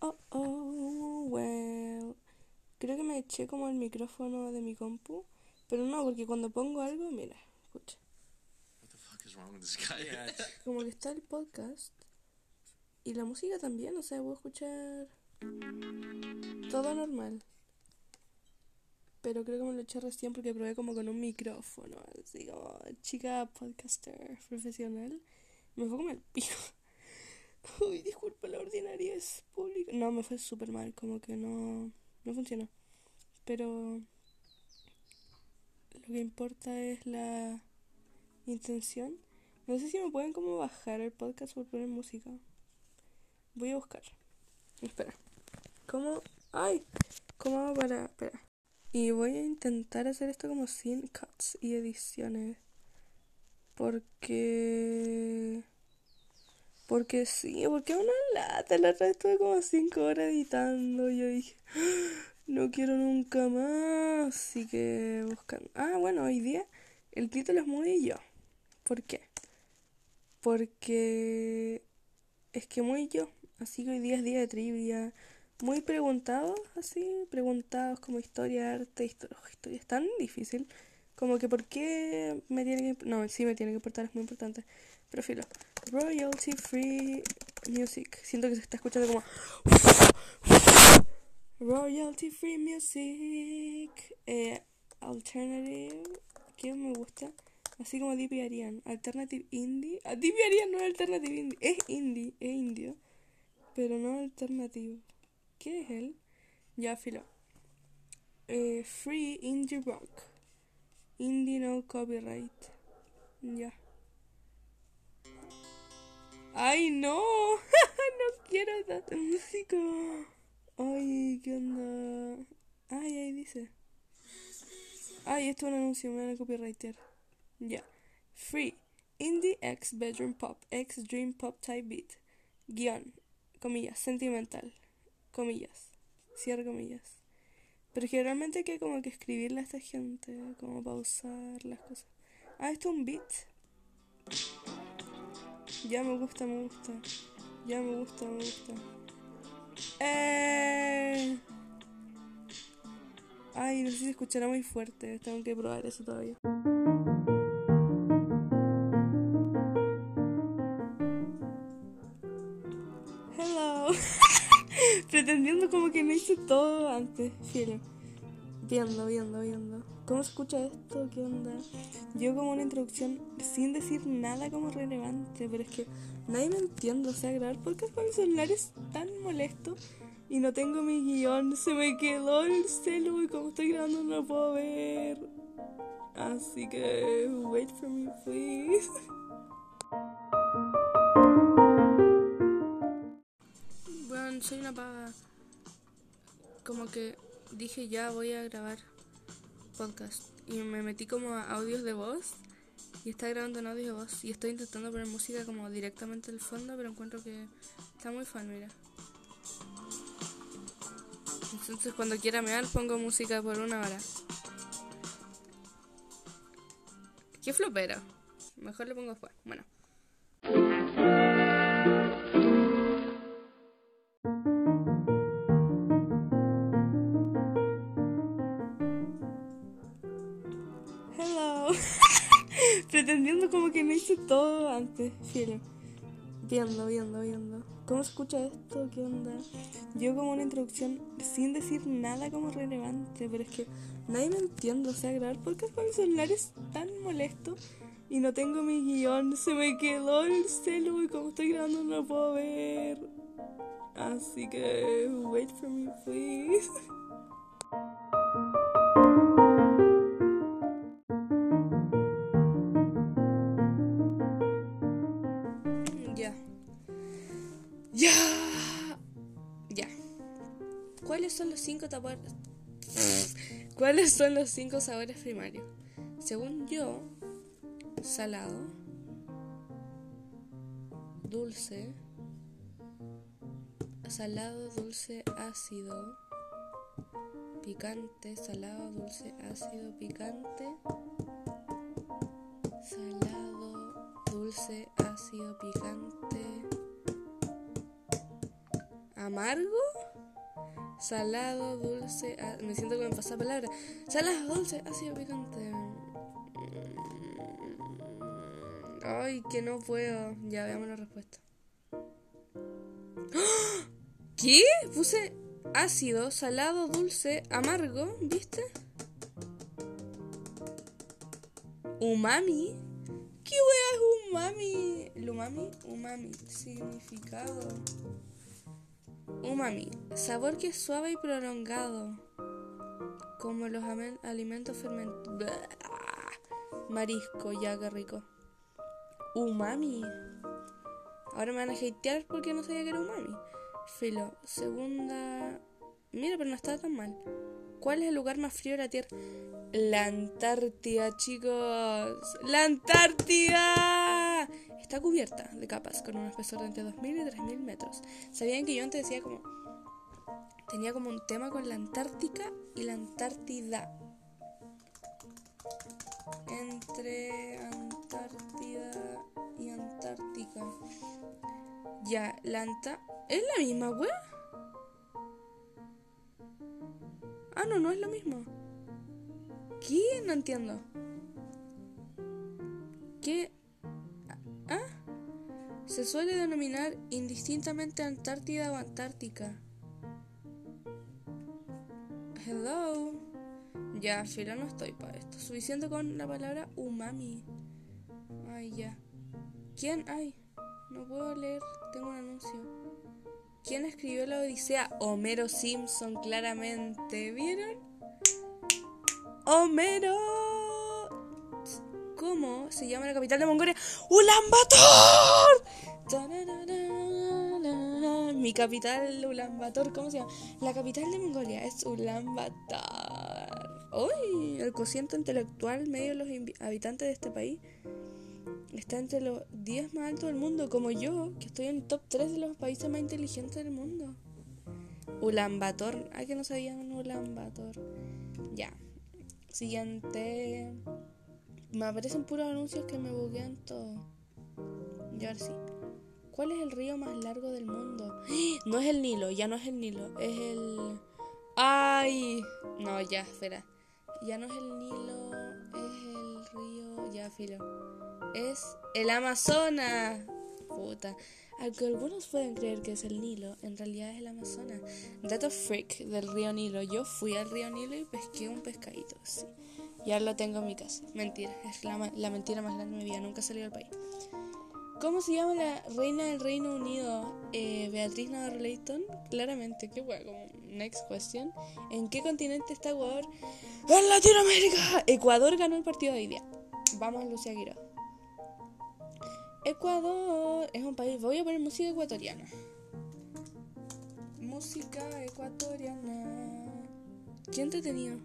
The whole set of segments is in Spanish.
Oh, oh, oh, well. Creo que me eché como el micrófono de mi compu. Pero no, porque cuando pongo algo, mira, escucha. What the fuck is wrong with this guy? Yeah, Como que está el podcast. Y la música también, o sea, puedo escuchar todo normal. Pero creo que me lo eché recién porque probé como con un micrófono, así como chica podcaster profesional. Me fue como el pico. Uy, disculpa, la ordinaria es pública. No, me fue súper mal, como que no, no funcionó. Pero lo que importa es la intención. No sé si me pueden como bajar el podcast por poner música. Voy a buscar. Espera. ¿Cómo? ¡Ay! ¿Cómo hago para...? Espera. Y voy a intentar hacer esto como sin cuts y ediciones. Porque... Porque sí, porque es una lata. La otra estuve como 5 horas editando. Y yo dije, "Ah, no quiero nunca más. Así que buscando. Ah, bueno, hoy día el título es muy yo. ¿Por qué? Porque es que muy yo. Así que hoy día es día de trivia. Muy preguntados, así, preguntados como historia, arte, historia. historia es tan difícil. Como que por qué me tiene que... No, sí me tiene que importar, es muy importante. Pero filo. Royalty free music. Siento que se está escuchando como... Royalty free music. Eh, alternative. ¿Qué me gusta? Así como Deep Arian. Alternative indie. Ah, Deep Arian no es alternative indie. Es indie, es indio. Pero no alternativo. ¿Qué es él? Ya, filo. Eh, free indie rock. Indie no copyright. Ya. ¡Ay, no! no quiero tanta música. Ay, ¿qué onda? Ay, ahí dice. Ay, esto es un anuncio, me van a. Ya. Free. Indie X Bedroom Pop. X Dream Pop Type Beat. Guión. Comillas. Sentimental. Comillas. Cierre comillas. Pero generalmente hay que como que escribirle a esta gente. Como pausar las cosas. Ah, esto es un beat. Ya me gusta, me gusta. Ya me gusta, me gusta. ¡Eh! Ay, no sé si escuchará muy fuerte. Tengo que probar eso todavía. Pretendiendo como que no hice todo antes. Filo. Viendo, viendo, viendo. ¿Cómo se escucha esto? ¿Qué onda? Yo como una introducción sin decir nada como relevante, pero es que nadie me entiende. O sea, grabar podcast con mi celular es tan molesto y no tengo mi guion. Se me quedó el celu y como estoy grabando no lo puedo ver. Así que, wait for me, please. Soy una paga. Como que dije ya voy a grabar podcast. Y me metí como a audios de voz. Y está grabando en audios de voz. Y estoy intentando poner música como directamente al fondo, pero encuentro que está muy fan, mira. Entonces cuando quiera mear pongo música por una hora. Qué flopero. Mejor le pongo después. Bueno. Hice todo antes. Filo. Viendo, viendo, viendo. ¿Cómo se escucha esto? ¿Qué onda? Yo como una introducción sin decir nada como relevante, pero es que nadie me entiende. O sea, grabar podcast con mi celular es tan molesto y no tengo mi guion. Se me quedó el celu y como estoy grabando no puedo ver. Así que, wait for me, please. Son los cinco sabores? ¿Cuáles son los cinco sabores primarios? Según yo, salado, dulce, salado, dulce, ácido, picante, salado, dulce, ácido, picante, salado, dulce, ácido, picante, ¿Amargo? Salado, dulce. ah, me siento que me pasa palabra. Salado, dulce, ácido, picante. Ay, que no puedo. Ya veamos la respuesta. ¿Qué? Puse ácido, salado, dulce, amargo, ¿viste? Umami. ¿Qué wea es umami? ¿El umami? Umami. Significado. Umami. Sabor que es suave y prolongado. Como los alimentos fermentados. Marisco, ya que rico. Umami. Ahora me van a hatear porque no sabía que era umami. Filo. Segunda. Mira, pero no está tan mal. ¿Cuál es el lugar más frío de la Tierra? La Antártida, chicos. ¡La Antártida! Está cubierta de capas con un espesor de entre 2.000 y 3.000 metros. ¿Sabían que yo antes decía como... Tenía como un tema con la Antártica y la Antártida. Entre Antártida y Antártica. Ya, la Anta... ¿Es la misma, wea? Ah, no, no es lo mismo. ¿Qué? No entiendo. ¿Qué? Se suele denominar indistintamente Antártida o Antártica. Hello. Ya, filo, no estoy para esto. Suficiente con la palabra umami. Ay, ya. ¿Quién? Ay, no puedo leer. Tengo un anuncio. ¿Quién escribió la Odisea? Homero Simpson, claramente. ¿Vieron? Homero. ¿Cómo se llama la capital de Mongolia? Tarararara. Mi capital, Ulan Bator, ¿cómo se llama? La capital de Mongolia es Ulan Bator. ¡Uy! El cociente intelectual medio de los habitantes de este país está entre los 10 más altos del mundo, como yo, que estoy en el top 3 de los países más inteligentes del mundo. Ulan Bator. Ah, que no sabían Ulan Bator. Ya. Siguiente. Me aparecen puros anuncios que me buguean todo. Y ahora sí. ¿Cuál es el río más largo del mundo? No es el Nilo, ya no es el Nilo, es el... ¡Ay! No, ya, espera. Ya no es el Nilo, es el río... Ya, filo. Es el Amazonas. Puta. Aunque algunos pueden creer que es el Nilo, en realidad es el Amazonas. Dato freak del río Nilo. Yo fui al río Nilo y pesqué un pescadito, sí. Ya lo tengo en mi casa. Mentira, es la, la mentira más grande de mi vida. Nunca salí del país. ¿Cómo se llama la reina del Reino Unido? Eh, Beatriz Navarro Leighton. Claramente, qué hueá, como next question. ¿En qué continente está Ecuador? ¡En Latinoamérica! Ecuador ganó el partido de hoy día. Vamos, Lucía Quiroz. Ecuador es un país. Voy a poner música ecuatoriana. Música ecuatoriana. Qué entretenido.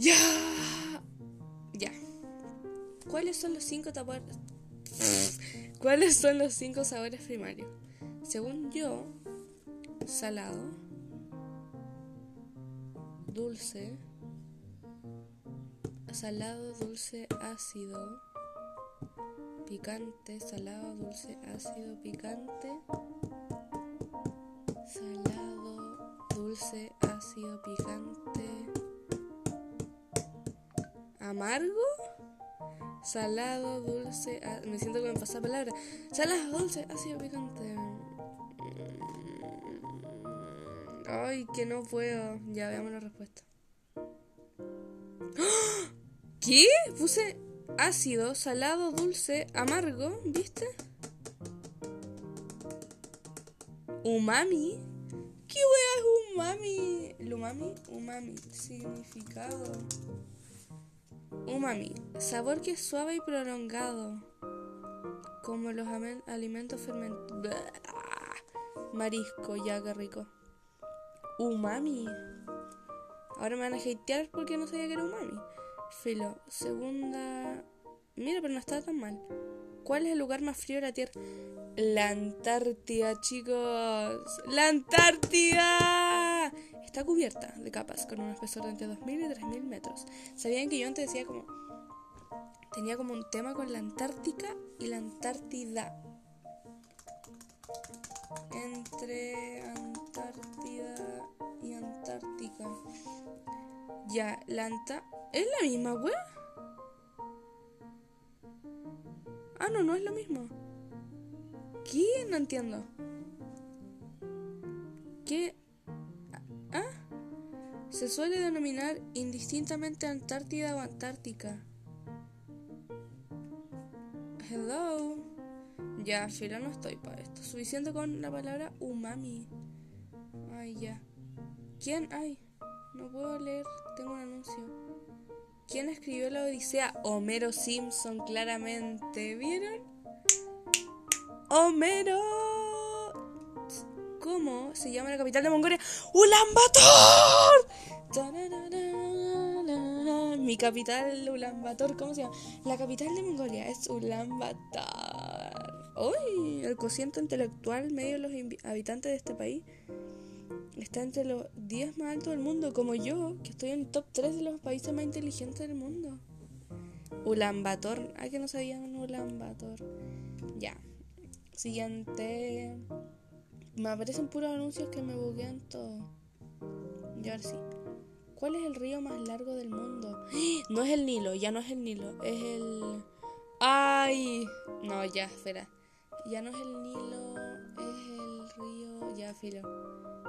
Ya. Ya. ¿Cuáles son los cinco sabores? ¿Cuáles son los cinco sabores primarios? Según yo, salado, dulce, salado, dulce, ácido, picante, salado, dulce, ácido, picante, salado, dulce, ácido, picante, amargo, salado, dulce, á- me siento que me pasa palabra, salado, dulce, ácido, picante. Ay, que no puedo. Ya veamos la respuesta. ¡Ah! ¿Qué? Puse ácido, salado, dulce, amargo, ¿viste? Umami. ¿Qué wea es umami? ¿El umami? Umami. Significado. Umami. Sabor que es suave y prolongado. Como los alimentos fermentados. Marisco, ya que rico. Umami. Ahora me van a hatear porque no sabía que era umami. Filo. Segunda. Mira, pero no está tan mal. ¿Cuál es el lugar más frío de la Tierra? La Antártida, chicos. ¡La Antártida! Está cubierta de capas con un espesor de entre 2.000 y 3.000 metros. ¿Sabían que yo antes decía como... Tenía como un tema con la Antártica y la Antártida. Entre Antártida y Antártica. Ya, la Anta... ¿Es la misma, wea? Ah, no, no es lo mismo. ¿Qué? No entiendo. ¿Qué? Se suele denominar indistintamente Antártida o Antártica. Hello. Ya, filo, no estoy para esto. Suficiente con la palabra umami. Ay, ya. ¿Quién? Ay, no puedo leer. Tengo un anuncio. ¿Quién escribió la Odisea? Homero Simpson, claramente. ¿Vieron? Homero. ¿Cómo se llama la capital de Mongolia? ¡Ulan Bator! Mi capital, Ulan Bator, ¿cómo se llama? La capital de Mongolia es Ulan Bator. ¡Uy! El cociente intelectual medio de los habitantes de este país está entre los 10 más altos del mundo, como yo, que estoy en el top 3 de los países más inteligentes del mundo. Ulan Bator. Ah, que no sabían Ulan Bator. Ya. Siguiente. Me aparecen puros anuncios que me buguean todo. Ya ahora sí. ¿Cuál es el río más largo del mundo? No es el Nilo, ya no es el Nilo, es el... ¡Ay! No, ya, espera. Ya no es el Nilo, es el río... Ya, filo.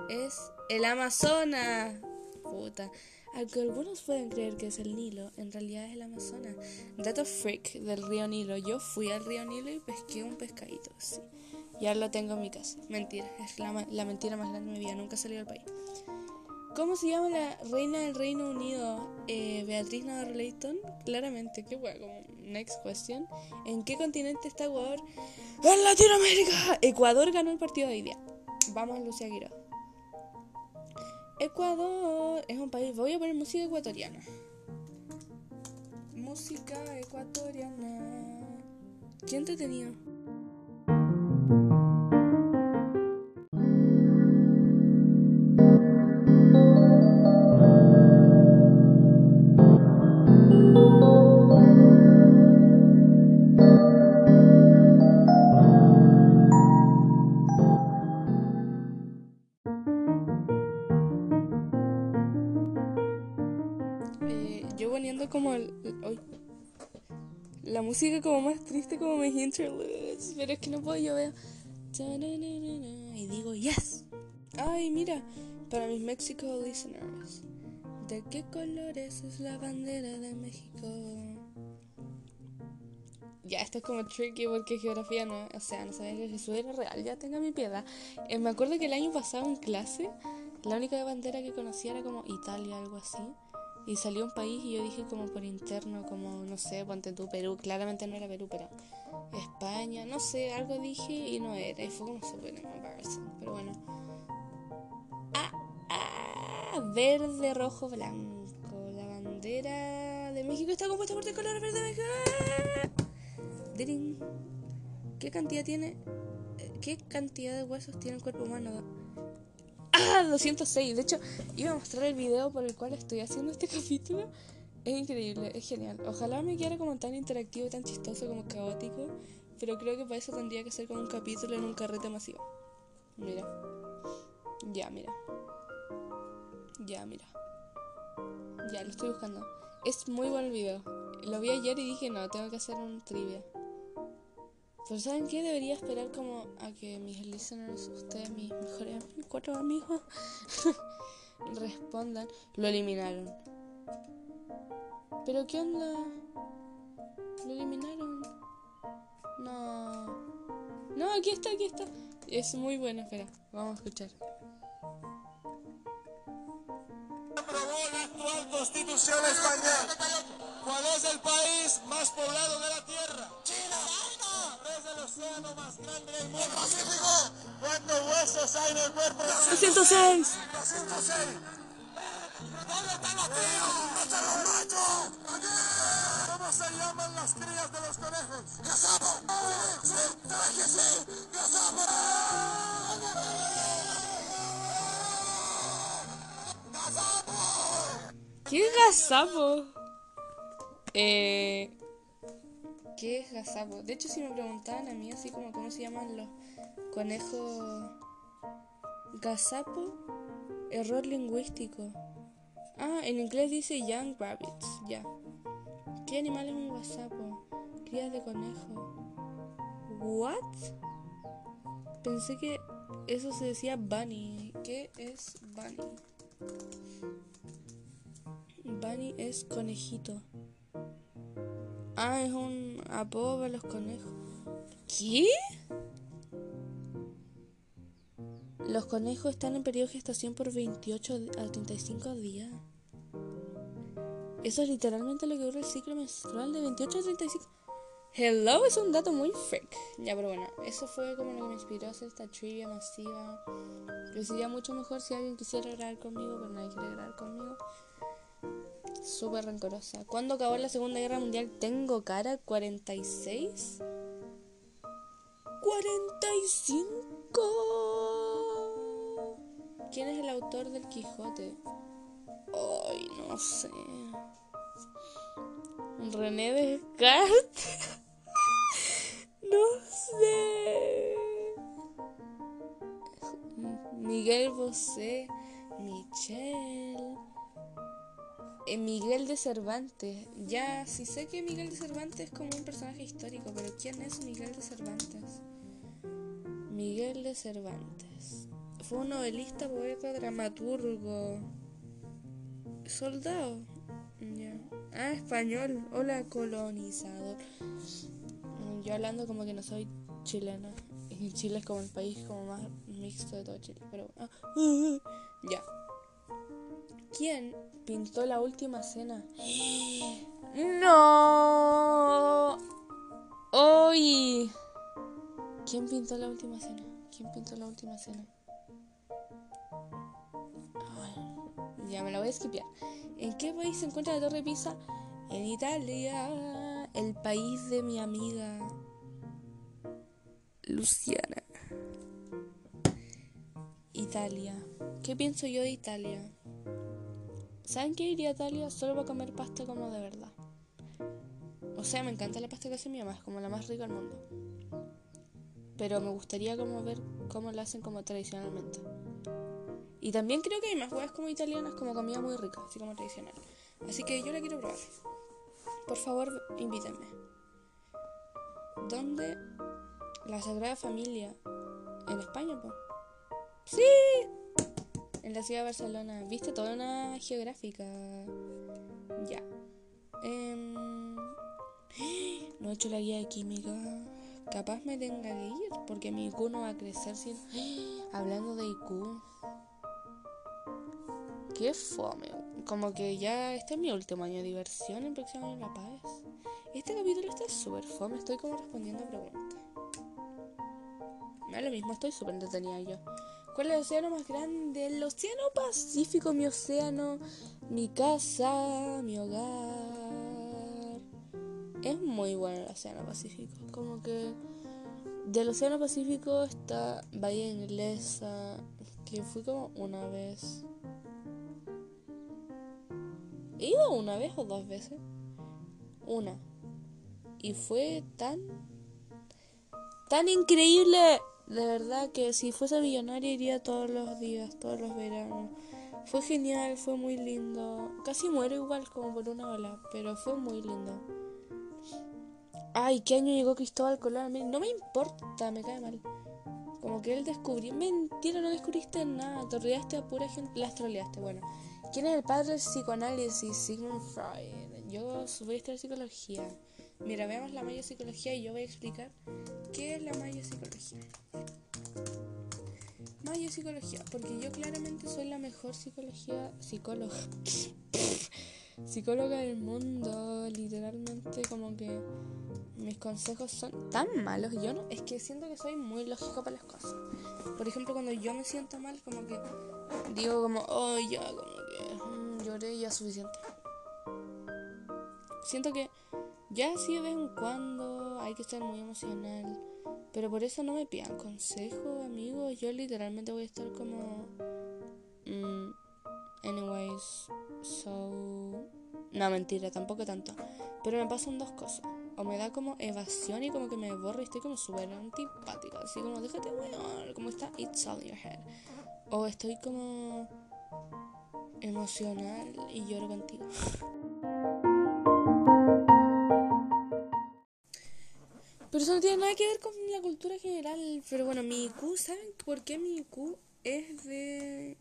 Es el Amazonas. Puta. Aunque algunos pueden creer que es el Nilo, en realidad es el Amazonas. Dato freak del río Nilo. Yo fui al río Nilo y pesqué un pescadito, sí. Ya lo tengo en mi casa. Mentira, es la, la mentira más grande de mi vida. Nunca salí del país. ¿Cómo se llama la reina del Reino Unido? Eh, Beatriz Navarro Leighton. Claramente, qué hueá, como next question. ¿En qué continente está Ecuador? ¡En Latinoamérica! Ecuador ganó el partido de hoy día. Vamos, Lucía Guiro. Ecuador es un país. Voy a poner música ecuatoriana. Música ecuatoriana. ¿Quién te música como más triste como mis interludes, pero es que no puedo, yo veo y digo yes. Ay, mira, para mis Mexico listeners, ¿de qué colores es la bandera de México? Ya, esto es como tricky porque geografía no, o sea, no sabía que Jesús era real, ya tenga mi piedad. Eh, me acuerdo que el año pasado en clase, la única bandera que conocía era como Italia, algo así. Y salió un país y yo dije como por interno, como no sé, ponte tú Perú, claramente no era Perú, pero España, no sé, algo dije y no era, y fue como súper embarrassing, pero bueno. Ah, ah, verde, rojo, blanco. La bandera de México está compuesta por tres colores verde, México. Dirin. ¿Qué cantidad tiene? eh, ¿Qué cantidad de huesos tiene el cuerpo humano? ¡Ah! 206. De hecho, iba a mostrar el video por el cual estoy haciendo este capítulo. Es increíble, es genial. Ojalá me quedara como tan interactivo, tan chistoso, como caótico. Pero creo que para eso tendría que ser como un capítulo en un carrete masivo. Mira. Ya, mira. Ya, mira. Ya, lo estoy buscando. Es muy bueno el video. Lo vi ayer y dije, no, tengo que hacer un trivia. Pero ¿saben qué? Debería esperar como a que mis listeners, ustedes, mis mejores amigos, mis cuatro amigos, respondan. Lo eliminaron. ¿Pero qué onda? Lo eliminaron. No. No, aquí está, aquí está. Es muy bueno, espera. Vamos a escuchar. aprobó la actual constitución española. ¿Cuál es el país más poblado de la Tierra? China. ¿Cuál es el océano más grande del mundo? Pacífico. ¿Cuántos huesos hay en el cuerpo? 206. 206. ¿Dónde están los tíos? ¿Dónde están los machos? ¿Cómo se llaman las crías de los conejos? ¡Sabes que sí! ¡Gazapos! ¿Qué es gazapo? Eh, ¿Qué es gazapo? De hecho, si me preguntaban a mí así como cómo se llaman los conejos gazapo, error lingüístico. Ah, en inglés dice young rabbits, ya. ¿Qué animal es un gazapo? Crías de conejo. What? Pensé que eso se decía bunny. ¿Qué es bunny? Bunny es conejito. Ah, es un apodo para los conejos. ¿Qué? Los conejos están en periodo de gestación por 28 a 35 días. Eso es literalmente lo que dura el ciclo menstrual de 28 a 35. Hello, es un dato muy freak. Ya, pero bueno, eso fue como lo que me inspiró a hacer esta trivia masiva. Que sería mucho mejor si alguien quisiera grabar conmigo, pero nadie quiere grabar conmigo. Súper rencorosa. ¿Cuándo acabó la Segunda Guerra Mundial? ¿Tengo cara? ¿46? ¡45! ¿Quién es el autor del Quijote? Ay, no sé. René Descartes. no sé. Miguel Bosé. Michel. Eh, Miguel de Cervantes. Ya, sí sé que Miguel de Cervantes es como un personaje histórico, pero ¿quién es Miguel de Cervantes? Miguel de Cervantes. Fue un novelista, poeta, dramaturgo. Soldado. Ya. Ah, español. Hola, colonizador. Mm, Yo hablando como que no soy chilena. Chile es como el país como más mixto de todo Chile. Pero ah, uh, ya. ¿Quién pintó la última cena? ¡No! ¡Hoy! ¿Quién pintó la última cena? ¿Quién pintó la última cena? Ay, ya me la voy a esquipear. ¿En qué país se encuentra la Torre Pisa? En Italia, el país de mi amiga Luciana. Italia. ¿Qué pienso yo de Italia? ¿Saben qué iría a Italia? Solo para comer pasta como de verdad. O sea, me encanta la pasta que hace mi mamá, es como la más rica del mundo. Pero me gustaría como ver cómo la hacen como tradicionalmente. Y también creo que hay más huevas como italianas, como comida muy rica, así como tradicional. Así que yo la quiero probar. Por favor, invítenme. ¿Dónde? La Sagrada Familia. ¿En España, po? ¡Sí! En la ciudad de Barcelona. ¿Viste? Toda una geográfica. Ya. Em, No he hecho la guía de química. Capaz me tenga que ir, porque mi IQ no va a crecer sin... Hablando de IQ. Qué fome. Como que ya este es mi último año de diversión, el próximo año La Paz. Este capítulo está súper fome, estoy como respondiendo preguntas. Me da lo mismo, estoy súper entretenida yo. ¿Cuál es el océano más grande? El océano Pacífico, mi océano, mi casa, mi hogar. Es muy bueno el océano Pacífico. Como que del océano Pacífico está Bahía Inglesa, que fui como una vez. ¿He ido una vez o dos veces? Una. Y fue tan... Tan increíble. De verdad que si fuese millonaria iría todos los días, todos los veranos. Fue genial, fue muy lindo. Casi muero igual como por una ola, pero fue muy lindo. Ay, ¿qué año llegó Cristóbal Colón? No me importa, me cae mal. Como que él descubrió. Mentira, no descubriste nada. Te rodeaste a pura gente. Las troleaste, bueno. ¿Quién es el padre del psicoanálisis? Sigmund Freud. Yo voy a psicología. Mira, veamos la malla psicología y yo voy a explicar qué es la malla psicología. Malla psicología, porque yo claramente soy la mejor psicología psicóloga. psicóloga del mundo, literalmente como que mis consejos son tan malos. Yo no, es que siento que soy muy lógico para las cosas. Por ejemplo, cuando yo me siento mal, como que digo como, oh ya, como que mm, lloré ya suficiente. Siento que ya sí de vez en cuando hay que estar muy emocional. Pero por eso no me pidan consejos, amigos. Yo literalmente voy a estar como... mm, anyway. is so... No, mentira, tampoco tanto. Pero me pasan dos cosas. O me da como evasión y como que me borra y estoy como súper antipática. Así como, déjate weón, como está It's All Your Head. O estoy como emocional y lloro contigo. Pero eso no tiene nada que ver con la cultura general. Pero bueno, mi IQ, ¿saben por qué mi IQ es de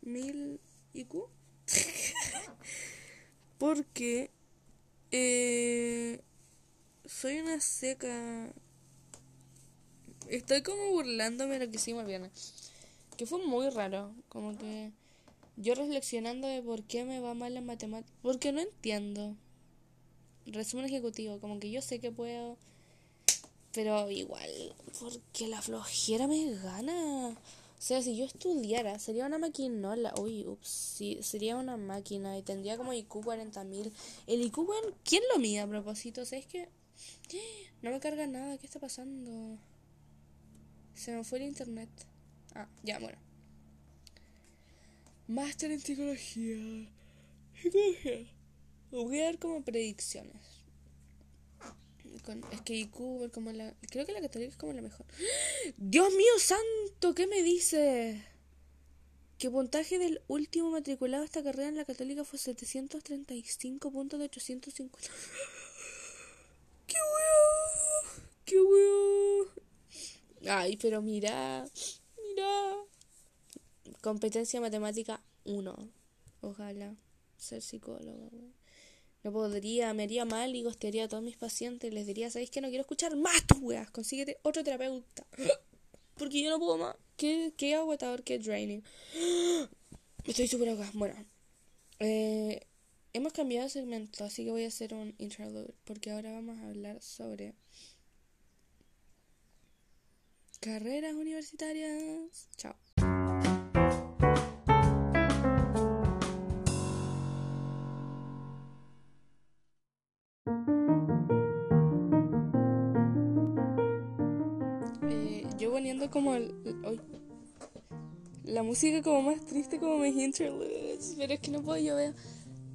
mil IQ? Porque eh, soy una seca. Estoy como burlándome de lo que hicimos el viernes. Que fue muy raro. Como que yo reflexionando de por qué me va mal en matemáticas. Porque no entiendo. Resumen ejecutivo. Como que yo sé que puedo. Pero igual, porque la flojera me gana. O sea, si yo estudiara, sería una maquinola. Uy, ups, sí, sería una máquina y tendría como IQ 40.000. El IQ, ¿quién lo mide a propósito? O sea, es que no me carga nada. ¿Qué está pasando? Se me fue el internet. Ah, ya, bueno. Máster en psicología. Psicología. Voy a dar como predicciones. Con, es que IQ, como la. Creo que la católica es como la mejor. ¡Dios mío santo! ¿Qué me dice? Que puntaje del último matriculado a esta carrera en la católica fue 735 puntos de 850. ¡Qué weón! ¡Qué weón! Ay, pero mira. Mira. Competencia matemática 1. Ojalá ser psicóloga. No podría, me haría mal y gostearía a todos mis pacientes. Les diría, ¿sabéis que no quiero escuchar más tus weas? Consíguete otro terapeuta. Porque yo no puedo más. Qué, qué agotador, qué draining. Estoy súper acá. Bueno. Eh, hemos cambiado de segmento, así que voy a hacer un interlude. Porque ahora vamos a hablar sobre carreras universitarias. Chao. Como la música como más triste como mis interludes, pero es que no puedo, yo veo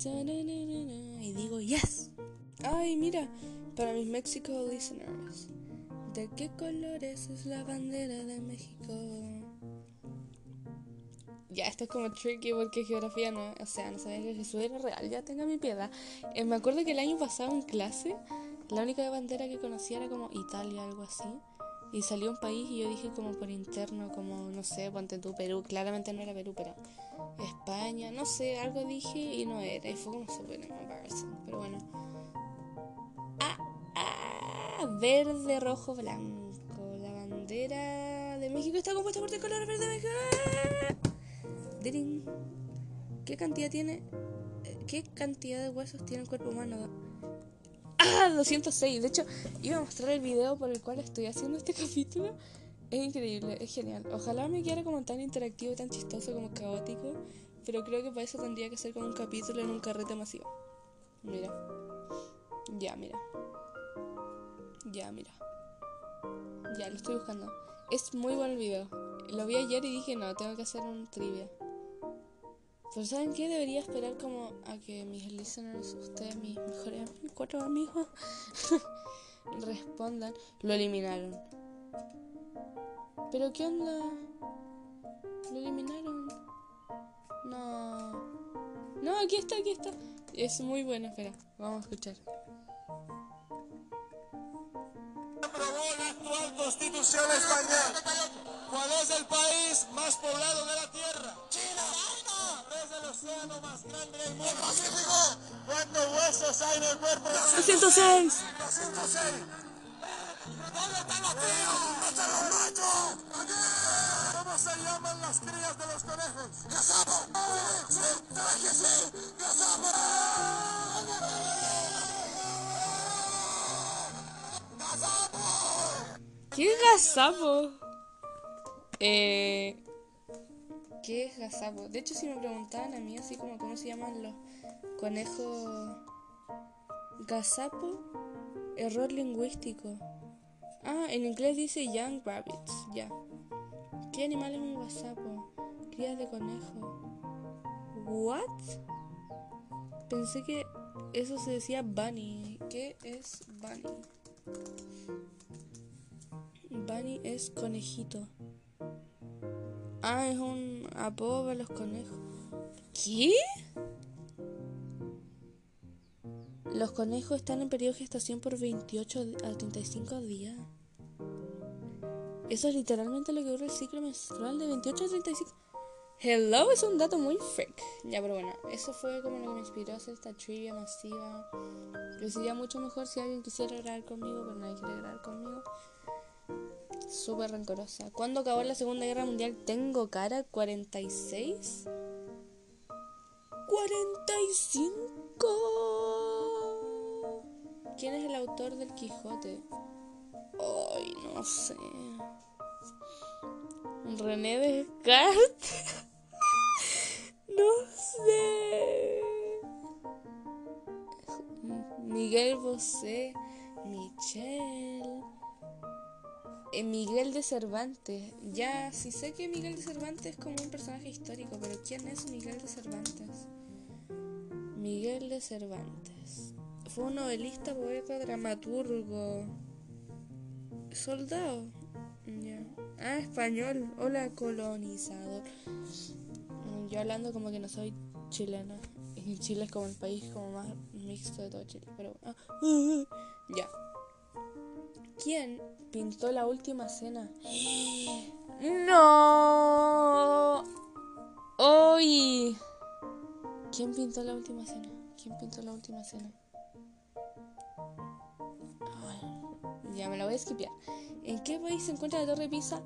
y digo yes. Ay, mira, para mis Mexico listeners, ¿de qué colores es la bandera de México? Ya, esto es como tricky porque geografía no, o sea, no sabía que Jesús era real, ya tenga mi piedad. Eh, me acuerdo que el año pasado en clase, la única bandera que conocía era como Italia, algo así. Y salió un país y yo dije como por interno, como, no sé, ponte tú, Perú. Claramente no era Perú, pero España, no sé, algo dije y no era. Y fue como súper embarrassing, pero bueno. Ah, ah, verde, rojo, blanco. La bandera de México está compuesta por tres colores verde, México. Dirin. ¿Qué cantidad tiene? eh, ¿Qué cantidad de huesos tiene el cuerpo humano? ¡Ah! 206. De hecho, iba a mostrar el video por el cual estoy haciendo este capítulo. Es increíble, es genial. Ojalá me quedara como tan interactivo, y tan chistoso, como caótico. Pero creo que para eso tendría que ser como un capítulo en un carrete masivo. Mira. Ya, mira. Ya, mira. Ya, lo estoy buscando. Es muy bueno el video. Lo vi ayer y dije, no, tengo que hacer un trivia. Pero ¿saben qué? Debería esperar como a que mis listeners, ustedes, mis mejores, mis cuatro amigos, respondan. Lo eliminaron. ¿Pero qué onda? Lo eliminaron. No. No, aquí está, aquí está. Es muy bueno, espera. Vamos a escuchar. aprobó la actual constitución española. ¿Cuál es el país más poblado de la Tierra? China. Es el océano más grande del mundo. Pacífico. ¿Cuántos huesos hay en el cuerpo? 206. 206. ¿Dónde están los críos? ¿Dónde están los machos? ¿Cómo se llaman las crías de los conejos? ¡Gazapo! ¡Sí! ¡Sí! que sí! ¡Gazapo! ¿Qué es gazapo? Eh, ¿Qué es gazapo? De hecho, si me preguntaban a mí así como cómo se llaman los conejos gazapo, error lingüístico. Ah, en inglés dice young rabbits, ya. ¿Qué animal es un gazapo? Crías de conejo. ¿What? Pensé que eso se decía bunny. ¿Qué es bunny? Bunny es conejito. Ah, es un apodo para los conejos. ¿Qué? Los conejos están en periodo de gestación por 28 a 35 días. Eso es literalmente lo que dura el ciclo menstrual de 28 a 35. Hello, es un dato muy freak. Ya, pero bueno, eso fue como lo que me inspiró a hacer esta trivia masiva. Que sería mucho mejor si alguien quisiera grabar conmigo, pero nadie quiere grabar conmigo. Súper rencorosa. ¿Cuándo acabó la Segunda Guerra Mundial? ¿Tengo cara? ¿46? ¡45! ¿Quién es el autor del Quijote? Ay, no sé. René Descartes. no sé. Miguel Bosé. Michel. Eh, Miguel de Cervantes. Ya, sí sé que Miguel de Cervantes es como un personaje histórico, pero ¿quién es Miguel de Cervantes? Miguel de Cervantes. Fue un novelista, poeta, dramaturgo. Soldado. Ya. Ah, español. Hola, colonizador. Mm, Yo hablando como que no soy chilena. Chile es como el país como más mixto de todo Chile. Pero ah, ya. ¿Quién pintó la última cena? ¡No! ¡Hoy! ¿Quién pintó la última cena? ¿Quién pintó la última cena? Ay, ya me la voy a esquipear. ¿En qué país se encuentra la Torre Pisa?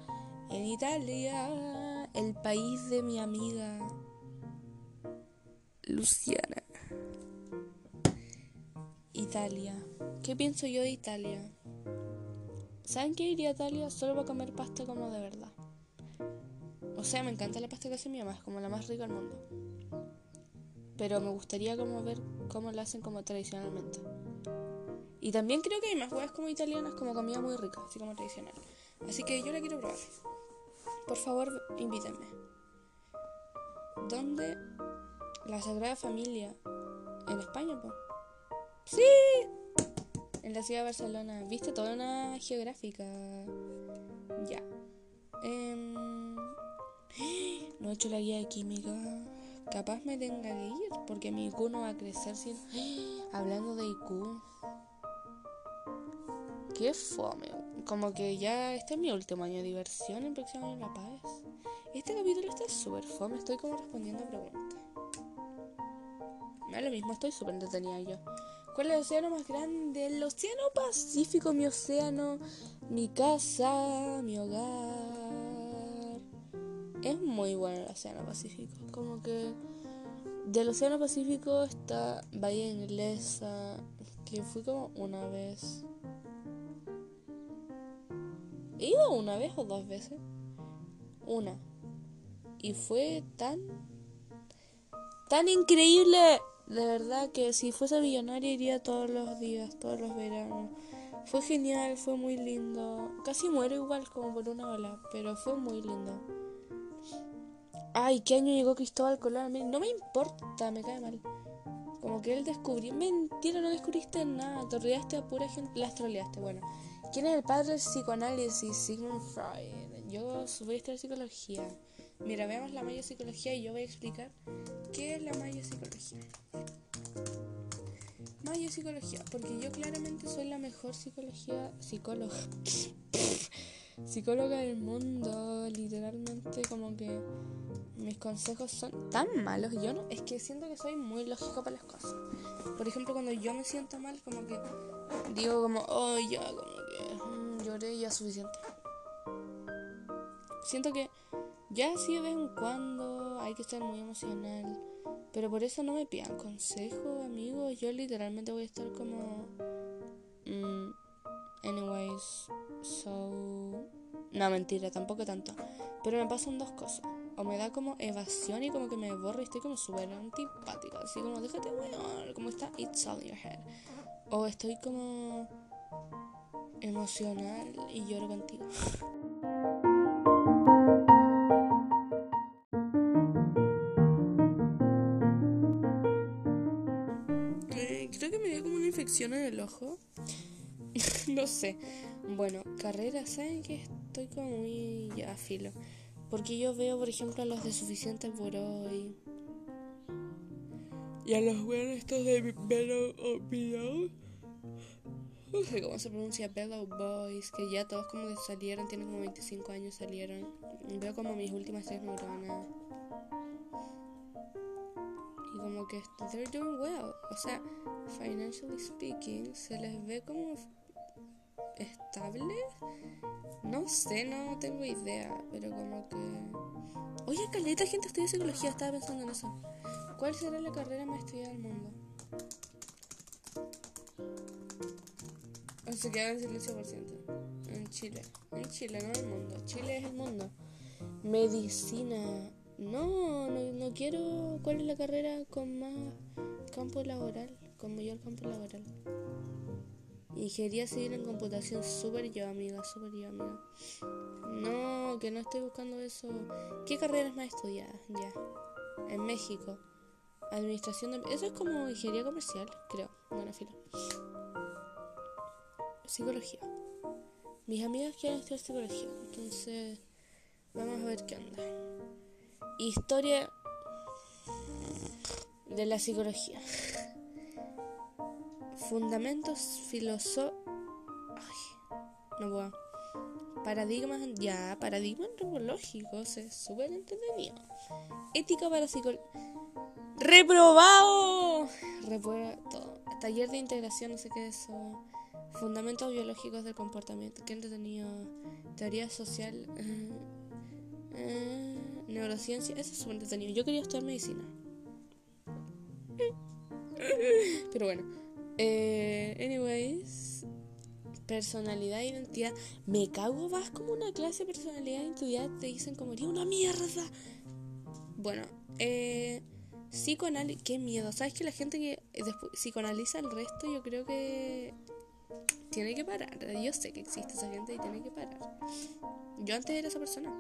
En Italia, el país de mi amiga Luciana. Italia. ¿Qué pienso yo de Italia? ¿Saben qué iría a Italia? Solo para comer pasta como de verdad. O sea, me encanta la pasta que hace mi mamá, es como la más rica del mundo. Pero me gustaría como ver cómo la hacen como tradicionalmente. Y también creo que hay más huevas como italianas, como comida muy rica, así como tradicional. Así que yo la quiero probar. Por favor, invítenme. ¿Dónde? La Sagrada Familia. ¿En España, po? ¡Sí! En la ciudad de Barcelona. ¿Viste? Toda una geográfica. Ya. Em, No he hecho la guía de química. Capaz me tenga que ir, porque mi IQ no va a crecer sin... Hablando de IQ. Qué fome. Como que ya este es mi último año de diversión, el próximo año La Paz. Este capítulo está súper fome, estoy como respondiendo preguntas. Me da lo mismo, estoy súper entretenida yo. ¿Cuál es el océano más grande? El océano Pacífico, mi océano, mi casa, mi hogar. Es muy bueno el océano Pacífico. Como que del océano Pacífico está Bahía Inglesa, que fui como una vez. ¿He ido una vez o dos veces? Una. Y fue tan... Tan increíble. De verdad que si fuese millonaria iría todos los días, todos los veranos. Fue genial, fue muy lindo. Casi muero igual como por una ola, pero fue muy lindo. Ay, ¿qué año llegó Cristóbal Colón? No me importa, me cae mal. Como que él descubrió. Mentira, no descubriste nada. Torreaste a pura gente. Las troleaste, bueno. ¿Quién es el padre del psicoanálisis? Sigmund Freud. Yo voy a estudiar psicología. Mira, veamos la maya psicología y yo voy a explicar qué es la maya psicología. Maya psicología, porque yo claramente soy la mejor psicología, psicóloga, psicóloga del mundo, literalmente como que mis consejos son tan malos, yo no, es que siento que soy muy lógico para las cosas. Por ejemplo, cuando yo me siento mal, como que digo como, oh ya, como que mm, lloré ya suficiente. Siento que ya sí de vez en cuando hay que estar muy emocional. Pero por eso no me pidan consejos, amigos. Yo literalmente voy a estar como. mm, anyways, so. No, mentira, tampoco tanto. Pero me pasan dos cosas. O me da como evasión y como que me borra y estoy como súper antipática. Así como, déjate, weón. Como está, it's all in your head. O estoy como. emocional y lloro contigo. infección en el ojo. no sé. Bueno, carrera, ¿saben que Estoy como muy ya filo. Porque yo veo, por ejemplo, a los de Suficiente por hoy. Y a los buenos estos de Bellow o Below. No sé cómo se pronuncia Bellow Boys. Que ya todos como que salieron, tienen como 25 años, salieron. Veo como mis últimas tres neuronas. Como que they're doing well. O sea, financially speaking, se les ve como estables. No sé, no tengo idea, pero como que... Oye, caleta gente estudia psicología, estaba pensando en eso. ¿Cuál será la carrera más estudiada del mundo? O se queda en silencio por ciento. En Chile. En Chile, no en el mundo. Chile es el mundo. Medicina. No, no, quiero. ¿Cuál es la carrera con más campo laboral? Con mayor campo laboral. Ingeniería civil en computación, súper yo, amiga, súper yo, amiga. No, que no estoy buscando eso. ¿Qué carreras más estudiadas? Ya. En México. Administración de... Eso es como ingeniería comercial, creo. Bueno, filo. Psicología. Mis amigas quieren estudiar psicología, entonces vamos a ver qué onda. Historia de la psicología. Fundamentos filosóficos. No puedo. Paradigmas, ya, paradigmas antropológicos, es súper entretenido. Ética para psicología. ¡Reprobado! Reprueba todo. Taller de integración, no sé qué es eso. Fundamentos biológicos del comportamiento. Qué entretenido. Teoría social. Neurociencia. Eso es súper entretenido. Yo quería estudiar medicina. Pero bueno. Eh, anyways. Personalidad e identidad. Me cago, vas como una clase de personalidad e identidad. Te dicen como, eres una mierda. Bueno, eh. Psicoanálisis, qué miedo. ¿Sabes que la gente que psicoanaliza el resto, yo creo que tiene que parar. Yo sé que existe esa gente y tiene que parar. Yo antes era esa persona.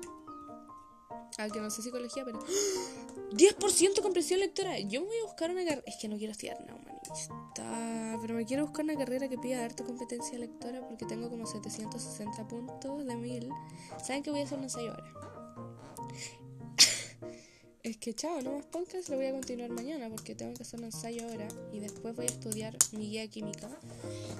Al que no sé psicología, pero 10% comprensión lectora. Yo me voy a buscar una carrera. Es que no quiero estudiar nada humanista. Pero me quiero buscar una carrera que pida harta competencia lectora porque tengo como 760 puntos de 1000. ¿Saben que voy a hacer un ensayo ahora? Es que chao, no más podcast, lo voy a continuar mañana porque tengo que hacer un ensayo ahora y después voy a estudiar mi guía química,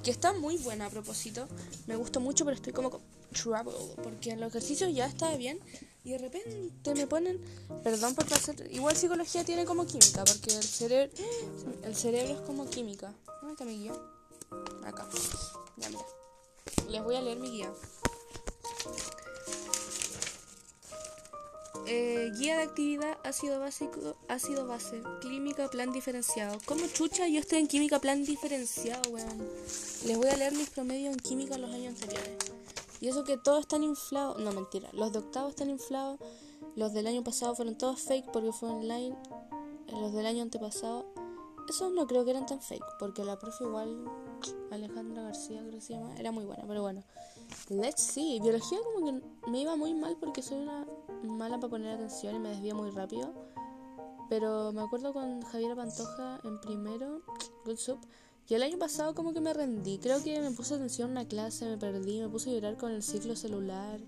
que está muy buena a propósito. Me gustó mucho, pero estoy como con trouble porque en los ejercicios ya estaba bien y de repente me ponen, perdón por hacer, igual psicología tiene como química porque el cerebro, el cerebro es como química. ¿Dónde está mi guía? Acá. Ya mira. Les voy a leer mi guía. Eh, guía de actividad, ácido básico, ácido base, química, plan diferenciado. ¿Cómo chucha? Yo estoy en química, plan diferenciado, weón. Les voy a leer mis promedios en química los años anteriores. Y eso que todos están inflados. No, mentira. Los de octavo están inflados. Los del año pasado fueron todos fake porque fue online. Los del año antepasado. Esos no creo que eran tan fake. Porque la profe igual, Alejandra García creo que se llama, era muy buena. Pero bueno. Let's see. Biología como que me iba muy mal porque soy una mala para poner atención y me desvía muy rápido. Pero me acuerdo con Javiera Pantoja en primero, Good Soup. Y el año pasado como que me rendí. Creo que me puse atención en una clase, me perdí, me puse a llorar con el ciclo celular.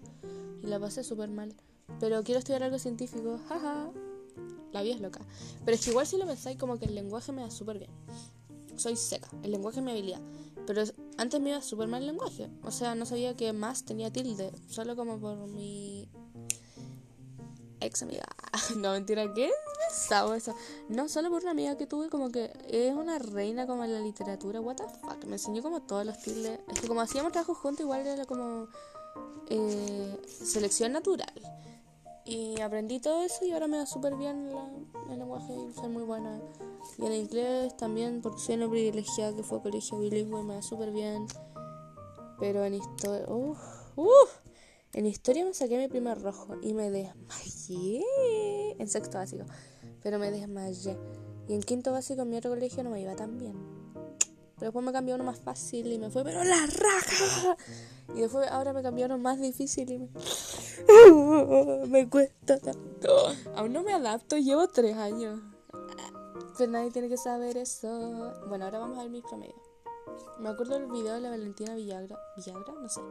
Y la pasé súper mal. Pero quiero estudiar algo científico. Jaja. La vida es loca. Pero es que igual si lo pensáis como que el lenguaje me da súper bien. Soy seca. El lenguaje es mi habilidad. Pero antes me iba súper mal el lenguaje. O sea, no sabía que más tenía tilde. Solo como por mi ex amiga. No, mentira, ¿qué? No, solo por una amiga que tuve como que es una reina como en la literatura. What the fuck. Me enseñó como todos los tildes. Es que como hacíamos trabajo juntos, igual era como eh, selección natural. Y aprendí todo eso y ahora me da súper bien la, el lenguaje y soy muy buena. Y en inglés también, porque soy una privilegiada que fue a colegio bilingüe, me da súper bien. Pero en historia. Uff, uff. En historia me saqué mi primer rojo y me desmayé. En sexto básico. Pero me desmayé. Y en quinto básico en mi otro colegio no me iba tan bien. Pero después me cambió uno más fácil y me fue, pero la raja. Y después ahora me cambiaron más difícil y me... me cuesta tanto. Aún no me adapto, llevo tres años. Pero nadie tiene que saber eso. Bueno, ahora vamos a ver mis promedios. Me acuerdo del video de la Valentina Villagra, Villagra, no sé,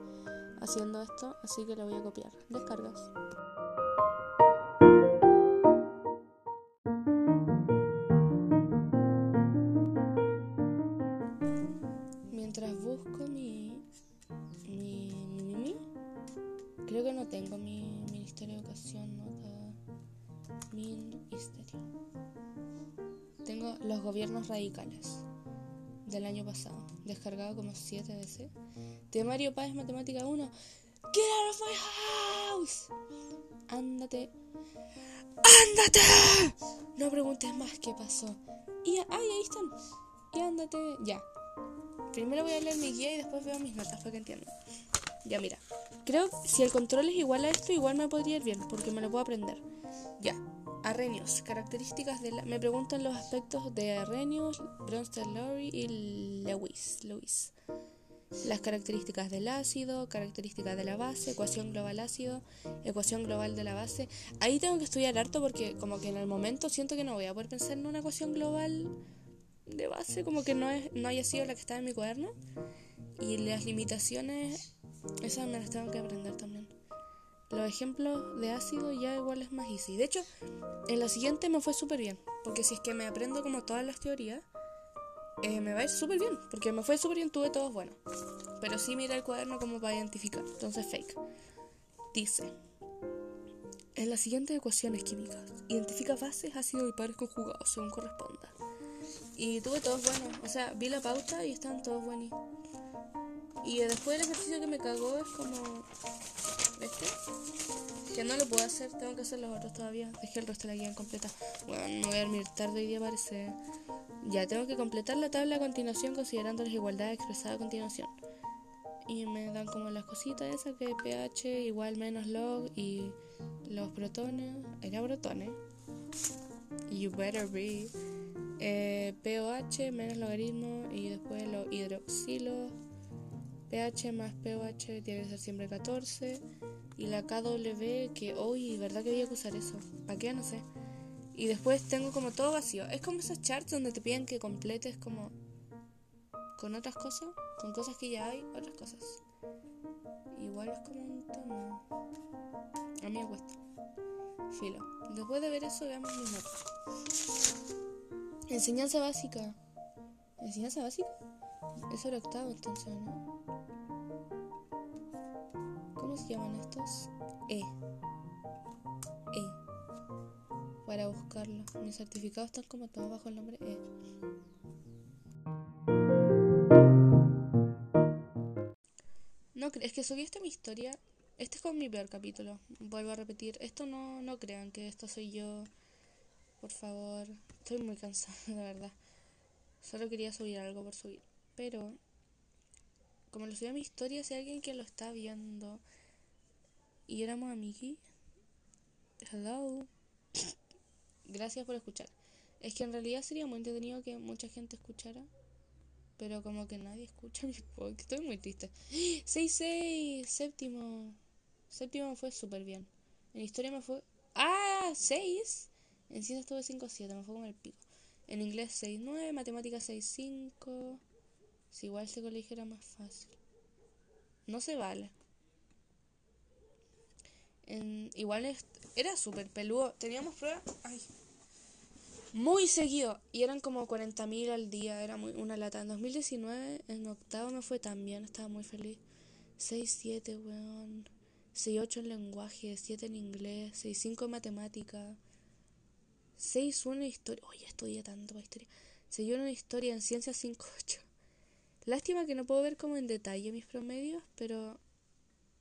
haciendo esto, así que lo voy a copiar. Descargas. Como 7 veces. De Mario Páez, Matemática 1. Get out of my house. Ándate. ¡Ándate! No preguntes más qué pasó. Y ay, ahí están. Y ándate. Ya. Primero voy a leer mi guía y después veo mis notas para que entiendan. Ya, mira. Creo que si el control es igual a esto, igual me podría ir bien, porque me lo puedo aprender. Ya. Arrhenius, características de la... Me preguntan los aspectos de Arrhenius, Bronsted Lowry y Lewis. Lewis. Las características del ácido, características de la base, ecuación global ácido, ecuación global de la base. Ahí tengo que estudiar harto porque como que en el momento siento que no voy a poder pensar en una ecuación global de base, como que no, es, no haya sido la que está en mi cuaderno. Y las limitaciones, esas me las tengo que aprender también. Los ejemplos de ácido ya igual es más easy. De hecho, en la siguiente me fue súper bien. Porque si es que me aprendo como todas las teorías, eh, me va a ir súper bien. Porque me fue súper bien, tuve todos buenos. Pero sí mira el cuaderno como para identificar. Entonces, fake. Dice. En las siguientes ecuaciones químicas, identifica bases, ácidos y pares conjugados según corresponda. Y tuve todos buenos. O sea, vi la pauta y están todos buenos. Y después el ejercicio que me cagó es como este. Que no lo puedo hacer, tengo que hacer los otros todavía. Dejé el resto de la guía incompleta. Bueno, me voy a dormir tarde hoy día parece. Ya, tengo que completar la tabla a continuación considerando las igualdades expresadas a continuación. Y me dan como las cositas esas que pH igual menos log y los protones. Era protones. You better be. Eh, POH menos logaritmo y después los hidroxilos. pH más POH tiene que ser siempre 14. Y la KW, que hoy, ¿verdad que voy a usar eso? ¿Para qué? No sé. Y después tengo como todo vacío. Es como esos charts donde te piden que completes como con otras cosas, con cosas que ya hay, otras cosas. Igual es como un tema. A mí me cuesta. Filo. Después de ver eso, veamos mis notas. Enseñanza básica. ¿Enseñanza básica? Eso era octavo entonces, ¿no? ¿Cómo se llaman estos? E. E. Para buscarlo. Mis certificados están como todos bajo el nombre E. No, es que subí esta mi historia. Este es como mi peor capítulo. Vuelvo a repetir. Esto no, no crean que esto soy yo. Por favor. Estoy muy cansada, de verdad. Solo quería subir algo por subir. Pero, como lo subí a mi historia, si hay alguien que lo está viendo y éramos amigos, hello. Gracias por escuchar. Es que en realidad sería muy entretenido que mucha gente escuchara. Pero como que nadie escucha mi podcast. Estoy muy triste. 6-6. Séptimo. Séptimo me fue súper bien. En historia me fue... ¡Ah! 6. En ciencias tuve 5-7. Me fue como el pico. En inglés 6-9. Matemáticas 6-5. Si igual ese colegio era más fácil. No se vale. En, igual era súper peludo. Teníamos pruebas ay, muy seguido. Y eran como 40.000 al día. Era muy, una lata. En 2019, en octavo me fue tan bien. Estaba muy feliz. 6-7, weón. 6-8 en lenguaje. 7 en inglés. 6-5 en matemática. 6-1 en historia. Oye, estudié tanto para historia. 6-1 en historia. En ciencias 5-8. Lástima que no puedo ver como en detalle mis promedios, pero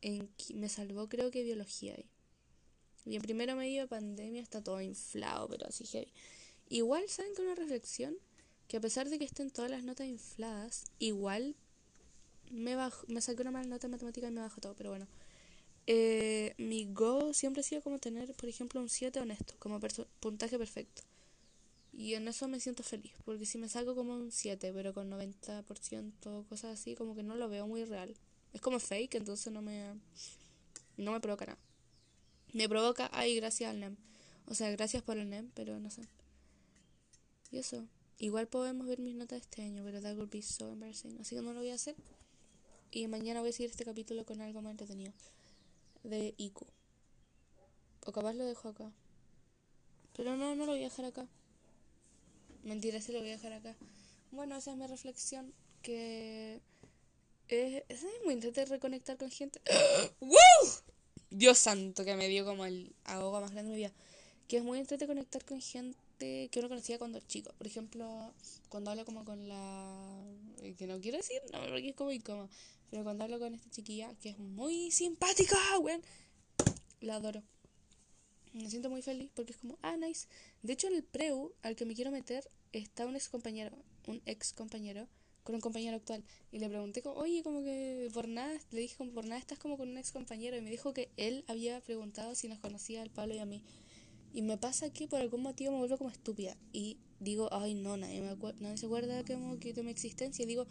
en, me salvó creo que biología ahí. Y en primero medio de pandemia está todo inflado, pero así heavy. Igual, ¿saben que una reflexión? Que a pesar de que estén todas las notas infladas, igual me, bajo, me saqué una mala nota en matemática y me bajó todo, pero bueno. Eh, mi goal siempre ha sido como tener, por ejemplo, un 7 honesto, como puntaje perfecto. Y en eso me siento feliz, porque si me saco como un 7, pero con 90%, cosas así, como que no lo veo muy real. Es como fake, entonces no me, no me provoca nada. Me provoca, ay, gracias al NEM. O sea, gracias por el NEM, pero no sé. Y eso. Igual podemos ver mis notas este año, pero that would be so embarrassing. Así que no lo voy a hacer. Y mañana voy a seguir este capítulo con algo más entretenido. De IQ. O capaz lo dejo acá. Pero no, no lo voy a dejar acá. Mentira, sí lo voy a dejar acá. Bueno, esa es mi reflexión. Que es, es muy interesante reconectar con gente. ¡Woo! Dios santo, que me dio como el ahogo más grande de mi vida. Que es muy interesante conectar con gente que uno conocía cuando chico. Por ejemplo, cuando hablo como con la... eh, Que no quiero decir, no, porque es como incómodo. Pero cuando hablo con esta chiquilla, que es muy simpática, weón. La adoro. Me siento muy feliz porque es como, ah, nice. De hecho, en el preu al que me quiero meter está un ex compañero, un ex compañero, con un compañero actual. Y le pregunté, como, oye, como que por nada, le dije, como por nada estás como con un ex compañero. Y me dijo que él había preguntado si nos conocía al Pablo y a mí. Y me pasa que por algún motivo me vuelvo como estúpida. Y digo, ay, no, nadie, me nadie se acuerda como que de mi existencia. Y digo,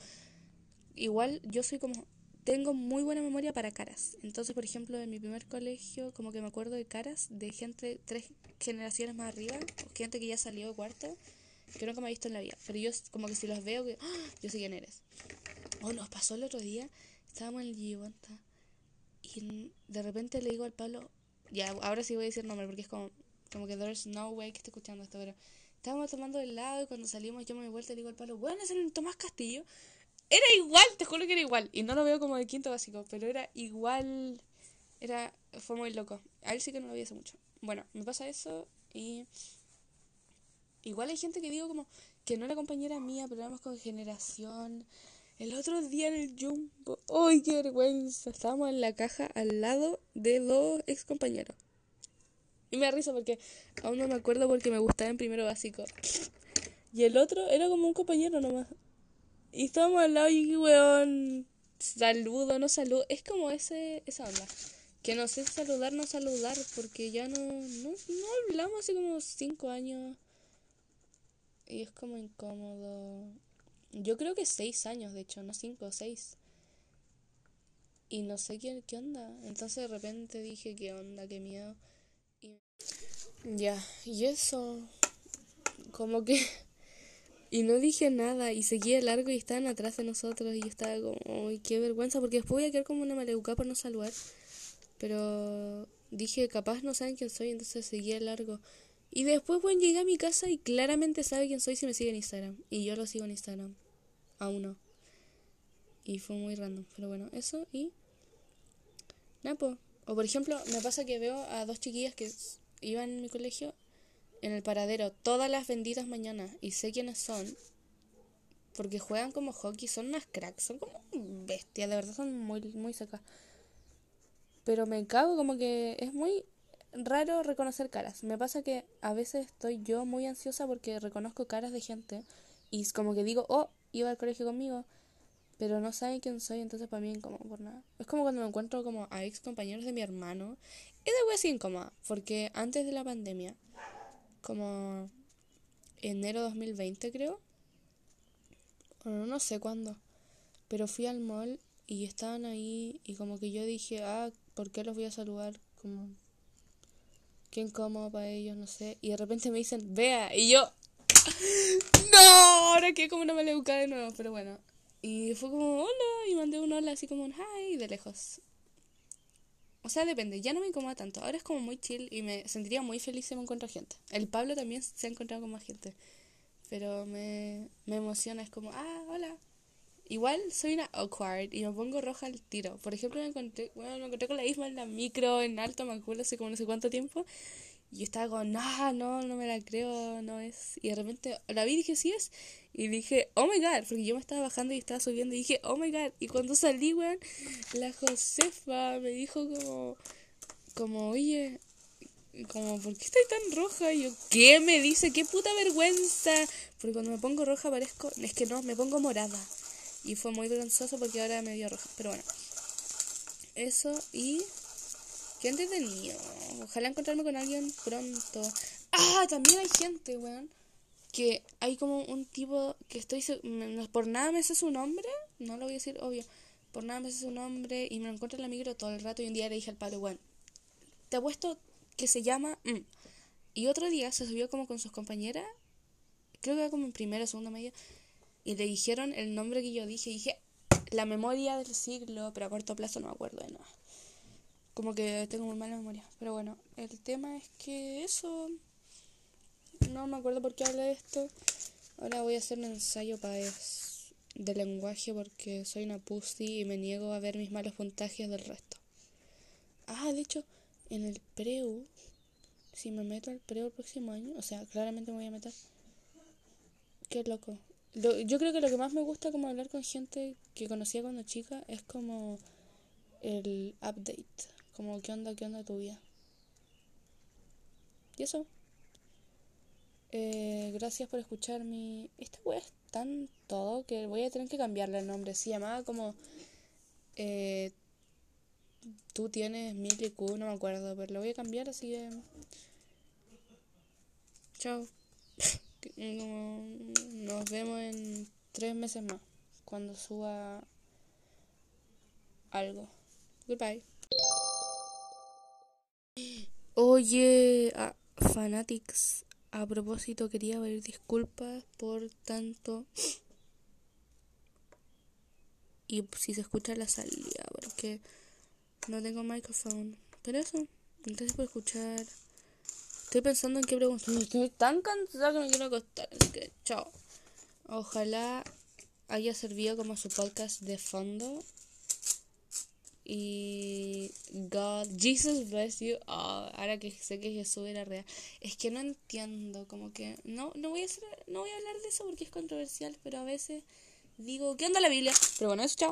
igual yo soy como tengo muy buena memoria para caras. Entonces, por ejemplo, en mi primer colegio, como que me acuerdo de caras de gente tres generaciones más arriba, o gente que ya salió de cuarto, que nunca me ha visto en la vida. Pero yo, como que si los veo, que ¡ah! yo sé quién eres. Oh, nos pasó el otro día, estábamos en el Giguanta, y de repente le digo al Pablo, ya, ahora sí voy a decir nombre, porque es como, como que there's no way que esté escuchando esto, pero estábamos tomando helado y cuando salimos yo me doy vuelta y digo al Pablo, bueno, es el Tomás Castillo. Era igual, te juro que era igual. Y no lo veo como de quinto básico, pero era igual. Era. Fue muy loco. A él sí que no lo vi hace mucho. Bueno, me pasa eso y. Igual hay gente que digo como que no era compañera mía, pero éramos con generación. El otro día en el Jumbo. ¡Ay, qué vergüenza! Estábamos en la caja al lado de dos ex compañeros. Y me da risa porque aún no me acuerdo porque me gustaba en primero básico. Y el otro era como un compañero nomás. Y estábamos al lado y weón, saludo, no saludo. Es como ese, esa onda. Que no sé saludar, no saludar, porque ya no, no, no hablamos hace como cinco años. Y es como incómodo. Yo creo que seis años, de hecho, no cinco, seis. Y no sé qué, qué onda. Entonces de repente dije, qué onda, qué miedo. Ya, y eso. Como que... Y no dije nada y seguía largo y estaban atrás de nosotros y yo estaba como, uy, qué vergüenza, porque después voy a quedar como una maleducada por no saludar. Pero dije, capaz no saben quién soy, entonces seguía largo. Y después, bueno, llegué a mi casa y claramente sabe quién soy si me sigue en Instagram. Y yo lo sigo en Instagram. Aún no. Y fue muy random. Pero bueno, eso y... Napo. O por ejemplo, me pasa que veo a dos chiquillas que iban en mi colegio en el paradero todas las benditas mañanas y sé quiénes son porque juegan como hockey, son unas cracks, son como bestias, de verdad son muy, muy secas. Pero me cago como que es muy raro reconocer caras. Me pasa que a veces estoy yo muy ansiosa porque reconozco caras de gente y como que digo, oh, iba al colegio conmigo, pero no saben quién soy, entonces para mí incómodo por nada. Es como cuando me encuentro como a ex compañeros de mi hermano. Es de así incómoda, porque antes de la pandemia, como enero 2020 creo, bueno, no sé cuándo, pero fui al mall y estaban ahí y como que yo dije, ah, ¿por qué los voy a saludar? Como, qué incómodo para ellos, no sé. Y de repente me dicen, vea, y yo, no, ahora que como una maleducada de nuevo, pero bueno. Y fue como, hola, y mandé un hola así como un hi de lejos. O sea, depende, ya no me incomoda tanto. Ahora es como muy chill y me sentiría muy feliz si me encuentro gente. El Pablo también se ha encontrado con más gente. Pero me, me emociona, es como, ah, hola. Igual soy una awkward y me pongo roja al tiro. Por ejemplo, me encontré, bueno, me encontré con la Isma en la micro en Alto Macul hace como no sé cuánto tiempo. Y estaba como, no, no, no me la creo, no es. Y de repente la vi y dije, sí es. Y dije, oh my god, porque yo me estaba bajando y estaba subiendo y dije, oh my god. Y cuando salí, weón, la Josefa me dijo como, como, oye, como, ¿por qué estoy tan roja? Y yo, ¿qué me dice? ¿Qué puta vergüenza? Porque cuando me pongo roja parezco, es que no, me pongo morada. Y fue muy vergonzoso porque ahora me dio roja. Pero bueno, eso y... Qué entretenido. Ojalá encontrarme con alguien pronto. Ah, también hay gente, weón. Que hay como un tipo que estoy... Por nada me sé su nombre. No lo voy a decir, obvio. Por nada me sé su nombre. Y me lo encuentro en la micro todo el rato. Y un día le dije al padre, weón, te apuesto que se llama... mm". Y otro día se subió como con sus compañeras. creo que era como en primera o segunda media, y le dijeron el nombre que yo dije, y dije, la memoria del siglo, pero a corto plazo no me acuerdo de nada. Como que tengo muy mala memoria. Pero bueno, el tema es que eso... No me acuerdo por qué hablé de esto. Ahora voy a hacer un ensayo para de lenguaje porque soy una pussy y me niego a ver mis malos puntajes del resto. Ah, de hecho, en el preu, si me meto al preu el próximo año, o sea, claramente me voy a meter. Qué loco. Lo- yo creo que lo que más me gusta como hablar con gente que conocía cuando chica es como el update, como qué onda, qué onda tu vida. Y eso. Eh, gracias por escuchar mi... Esta wea es tan todo que voy a tener que cambiarle el nombre. Se llamaba como... eh, tú tienes mil IQ, no me acuerdo, pero lo voy a cambiar así que... Chao. Nos vemos en tres meses más, cuando suba algo. Goodbye. Oye, a Fanatics, a propósito quería pedir disculpas por tanto. Y si se escucha la salida, porque no tengo micrófono. Pero eso, gracias por escuchar. Estoy pensando en qué preguntar. Estoy tan cansada que me quiero acostar. Así que, chao. Ojalá haya servido como su podcast de fondo. Y God, Jesus bless you. Oh, ahora que sé que Jesús era real. Es que no entiendo, como que no, no voy a hacer, no voy a hablar de eso porque es controversial, pero a veces digo, ¿qué onda la Biblia? Pero bueno, eso chao.